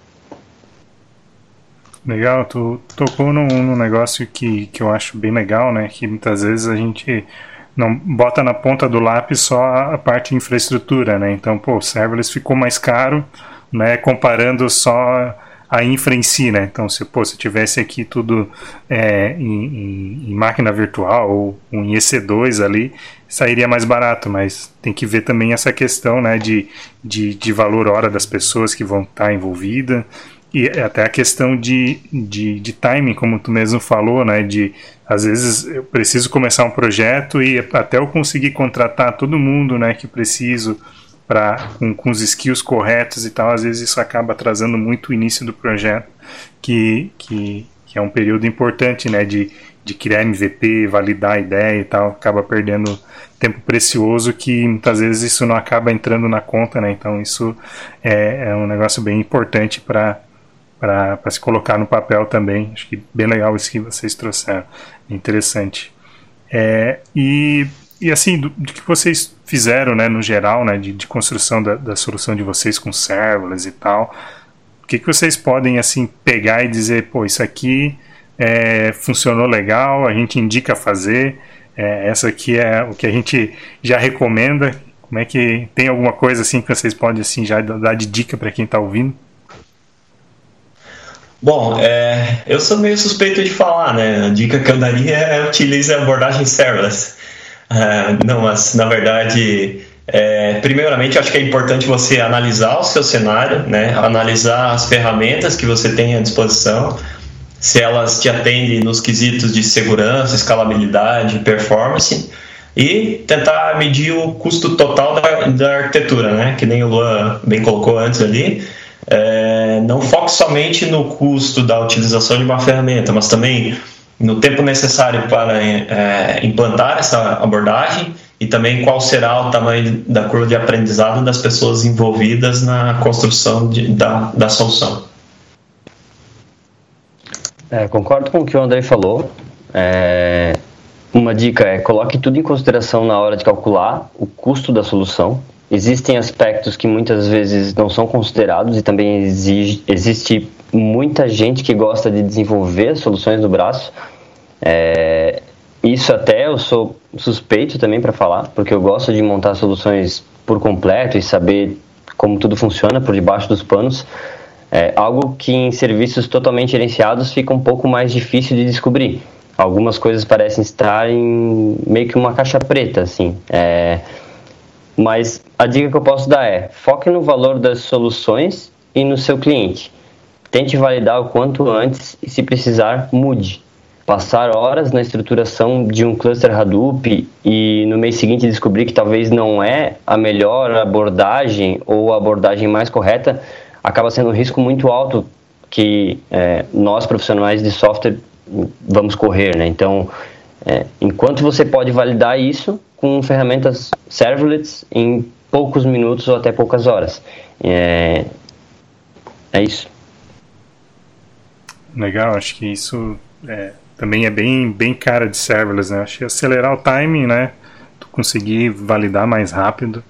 Legal, tu tocou num, num, negócio que, que eu acho bem legal, né? Que muitas vezes a gente não bota na ponta do lápis só a parte de infraestrutura, né? Então, pô, o serverless ficou mais caro, né? Comparando só a infra em si, né? Então, se, pô, se tivesse aqui tudo é, em, em, máquina virtual ou em EC2 ali, sairia mais barato, mas tem que ver também essa questão, né, de, de, de valor hora das pessoas que vão estar envolvidas e até a questão de, de, de timing, como tu mesmo falou, né, de às vezes eu preciso começar um projeto e até eu conseguir contratar todo mundo, né, que preciso para com, com os skills corretos e tal, às vezes isso acaba atrasando muito o início do projeto, que, que, que é um período importante, né, de, de criar MVP, validar a ideia e tal, acaba perdendo tempo precioso que muitas vezes isso não acaba entrando na conta, né? Então isso é, é um negócio bem importante para para se colocar no papel também. Acho que bem legal isso que vocês trouxeram, interessante. É, e e assim, do, do, que vocês fizeram, né, no geral, né, de, de construção da, da, solução de vocês com serverless e tal, o que, que vocês podem, assim, pegar e dizer, pô, isso aqui é, funcionou legal, a gente indica fazer, é, essa aqui é o que a gente já recomenda, como é que, tem alguma coisa, assim, que vocês podem, assim, já dar de dica para quem está ouvindo? Bom, é, eu sou meio suspeito de falar, né? A dica que eu daria é utilize a abordagem serverless. Uh, não, mas na verdade, é, primeiramente, acho que é importante você analisar o seu cenário, né? analisar as ferramentas que você tem à disposição, se elas te atendem nos quesitos de segurança, escalabilidade, performance, e tentar medir o custo total da, da arquitetura, né? que nem o Luan bem colocou antes ali. É, não foque somente no custo da utilização de uma ferramenta, mas também no tempo necessário para é, implantar essa abordagem e também qual será o tamanho da curva de aprendizado das pessoas envolvidas na construção de, da, da solução. É, concordo com o que o André falou. É, uma dica é coloque tudo em consideração na hora de calcular o custo da solução. Existem aspectos que muitas vezes não são considerados e também exige, existe muita gente que gosta de desenvolver soluções no braço. É, isso até eu sou suspeito também para falar, porque eu gosto de montar soluções por completo e saber como tudo funciona por debaixo dos panos, é algo que em serviços totalmente gerenciados fica um pouco mais difícil de descobrir. Algumas coisas parecem estar em meio que uma caixa preta, assim. É, mas a dica que eu posso dar é: foque no valor das soluções e no seu cliente. Tente validar o quanto antes e, se precisar, mude. Passar horas na estruturação de um cluster Hadoop e no mês seguinte descobrir que talvez não é a melhor abordagem ou a abordagem mais correta acaba sendo um risco muito alto que é, nós profissionais de software vamos correr, né? Então, é, enquanto você pode validar isso com ferramentas serverless em poucos minutos ou até poucas horas, é, é isso. Legal, acho que isso é, também é bem, bem cara de serverless, né? Acho que acelerar o timing, né? Tu conseguir validar mais rápido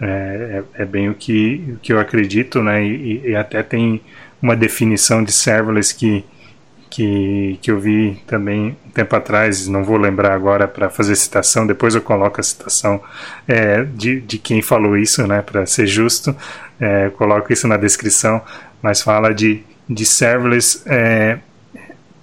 é, é, é bem o que, o que eu acredito, né? E, e, até tem uma definição de serverless que, que, que eu vi também um tempo atrás, não vou lembrar agora para fazer citação, depois eu coloco a citação é, de, de quem falou isso, né? Para ser justo, é, coloco isso na descrição, mas fala de, de serverless. É,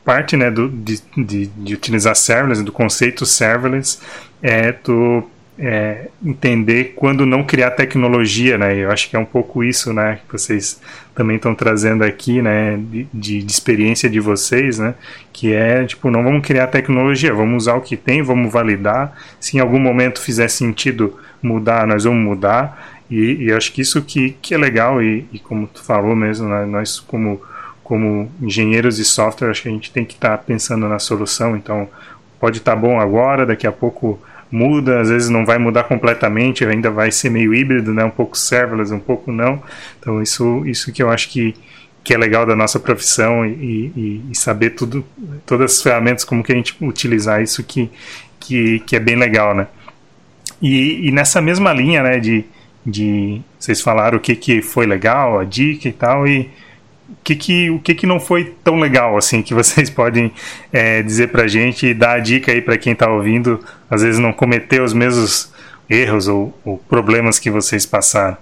parte né, do, de, de, de, utilizar serverless, do conceito serverless, é tu é, entender quando não criar tecnologia, né? Eu acho que é um pouco isso, né, que vocês também estão trazendo aqui, né, de, de, de, experiência de vocês, né, que é tipo não vamos criar tecnologia, vamos usar o que tem, vamos validar. Se em algum momento fizer sentido mudar, nós vamos mudar. E, e acho que isso que, que é legal e, e como tu falou mesmo, né, nós como como engenheiros de software, acho que a gente tem que estar tá pensando na solução. Então, pode estar tá bom agora, daqui a pouco muda, às vezes não vai mudar completamente, ainda vai ser meio híbrido, né? Um pouco serverless, um pouco não. Então, isso, isso que eu acho que, que é legal da nossa profissão e, e, e saber tudo, todas as ferramentas, como que a gente utilizar isso que, que, que é bem legal, né? E, e nessa mesma linha, né, de, de vocês falaram o que, que foi legal, a dica e tal, e que que, o que, que não foi tão legal assim que vocês (laughs) podem é, dizer para gente e dar a dica aí para quem está ouvindo, às vezes não cometer os mesmos erros ou, ou, problemas que vocês passaram?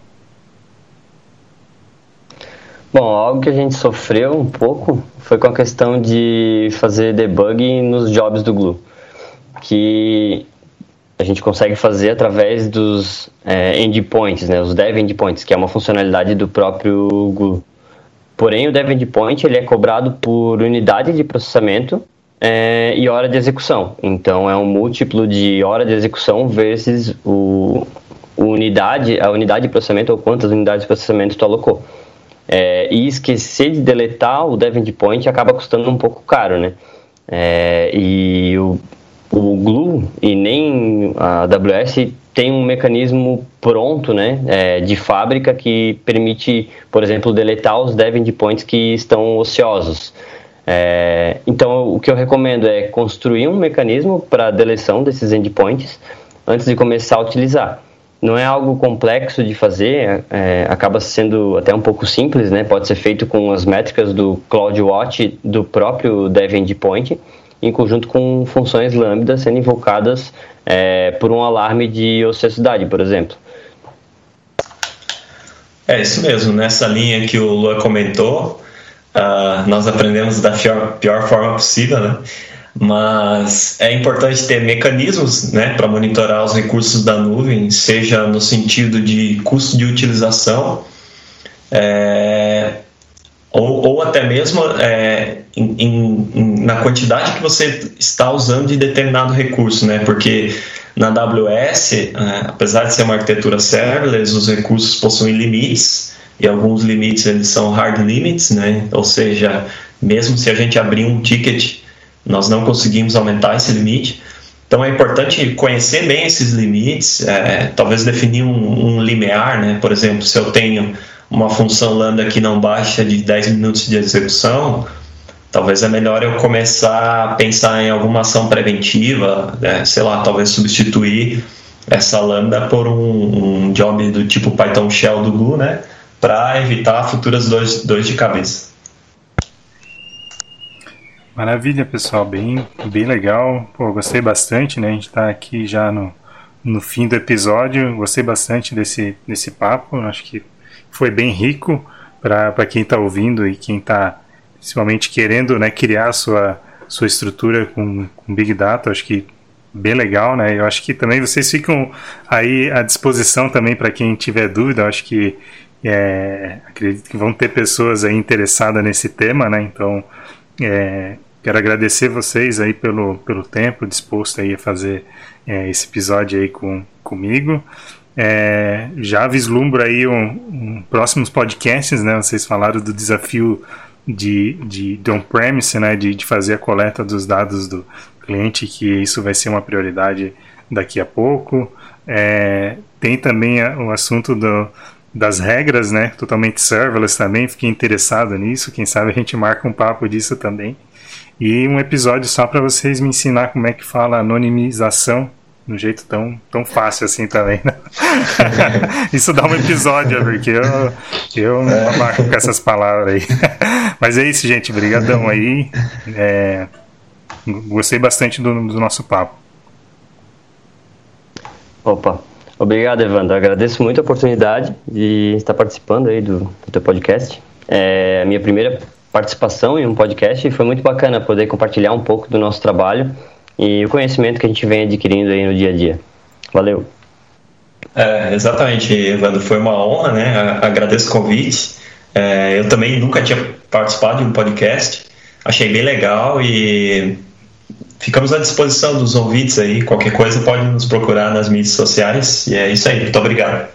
Bom, algo que a gente sofreu um pouco foi com a questão de fazer debug nos jobs do Glue, que a gente consegue fazer através dos é, endpoints, né, os dev endpoints, que é uma funcionalidade do próprio Glue. Porém, o dev endpoint ele é cobrado por unidade de processamento é, e hora de execução. Então, é um múltiplo de hora de execução vezes o unidade, a unidade de processamento ou quantas unidades de processamento tu alocou. É, e esquecer de deletar o dev endpoint acaba custando um pouco caro, né? É, e o, o Glue e nem a AWS tem um mecanismo pronto, né, é, de fábrica que permite, por exemplo, deletar os dev endpoints que estão ociosos. É, então, o que eu recomendo é construir um mecanismo para deleção desses endpoints antes de começar a utilizar. Não é algo complexo de fazer, é, acaba sendo até um pouco simples, né? Pode ser feito com as métricas do CloudWatch do próprio Dev Endpoint, em conjunto com funções lambda sendo invocadas é, por um alarme de ociosidade, por exemplo. É isso mesmo, nessa linha que o Lua comentou, uh, nós aprendemos da pior, pior forma possível, né? mas é importante ter mecanismos né, para monitorar os recursos da nuvem, seja no sentido de custo de utilização, é, ou, ou até mesmo é, em, em, na quantidade que você está usando de determinado recurso, né? Porque na AWS, é, apesar de ser uma arquitetura serverless, os recursos possuem limites e alguns limites eles são hard limits, né? Ou seja, mesmo se a gente abrir um ticket, nós não conseguimos aumentar esse limite. Então é importante conhecer bem esses limites, é, talvez definir um, um limiar, né? Por exemplo, se eu tenho uma função lambda que não baixa de 10 minutos de execução, talvez é melhor eu começar a pensar em alguma ação preventiva, né? sei lá, talvez substituir essa lambda por um, um job do tipo Python Shell do Glue, né? Para evitar futuras dores, dores de cabeça. Maravilha, pessoal, bem, bem legal. Pô, gostei bastante, né? A gente está aqui já no, no fim do episódio. Gostei bastante desse, desse papo, acho que foi bem rico para quem está ouvindo e quem está principalmente querendo né, criar sua, sua estrutura com, com Big Data. Acho que bem legal, né? Eu acho que também vocês ficam aí à disposição também para quem tiver dúvida. Eu acho que é, acredito que vão ter pessoas aí interessadas nesse tema, né? Então, é, quero agradecer vocês aí pelo, pelo tempo disposto aí a fazer é, esse episódio aí com, comigo. É, já vislumbro aí um, um, próximos podcasts, né? Vocês falaram do desafio de, de, de on-premise, né? De, de fazer a coleta dos dados do, cliente que isso vai ser uma prioridade daqui a pouco. É, tem também a, o assunto do, das regras, né? Totalmente serverless também. Fiquei interessado nisso. Quem sabe a gente marca um papo disso também. E um episódio só para vocês me ensinar como é que fala anonimização de um jeito tão, tão fácil assim também. Né? (laughs) Isso dá um episódio, porque eu, eu não marco com essas palavras aí. (laughs) Mas é isso, gente. Obrigadão aí. É, Gostei bastante do, do nosso papo. Opa, obrigado, Evandro. Agradeço muito a oportunidade de estar participando aí do, do teu podcast. É a minha primeira participação em um podcast e foi muito bacana poder compartilhar um pouco do nosso trabalho e o conhecimento que a gente vem adquirindo aí no dia a dia. Valeu. É, exatamente, Evandro. Foi uma honra, né? Agradeço o convite. É, eu também nunca tinha participado de um podcast. Achei bem legal e ficamos à disposição dos ouvintes aí. Qualquer coisa pode nos procurar nas mídias sociais. E é isso aí. Muito obrigado.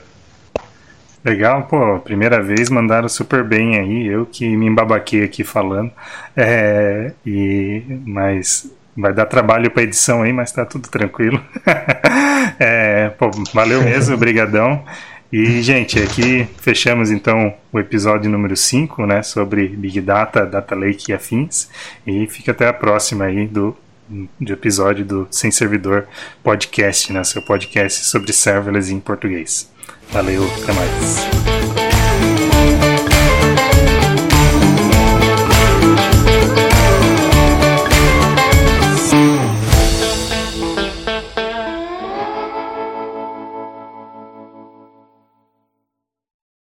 Legal, pô, primeira vez mandaram super bem aí, eu que me embabaquei aqui falando, é, e, mas vai dar trabalho para edição aí, mas tá tudo tranquilo. (laughs) é, pô, valeu mesmo, obrigadão. E, gente, aqui fechamos então o episódio número 5, né, sobre Big Data, Data Lake e afins, e fica até a próxima aí do de episódio do Sem Servidor Podcast, né? Seu podcast sobre serverless em português. Valeu, até mais.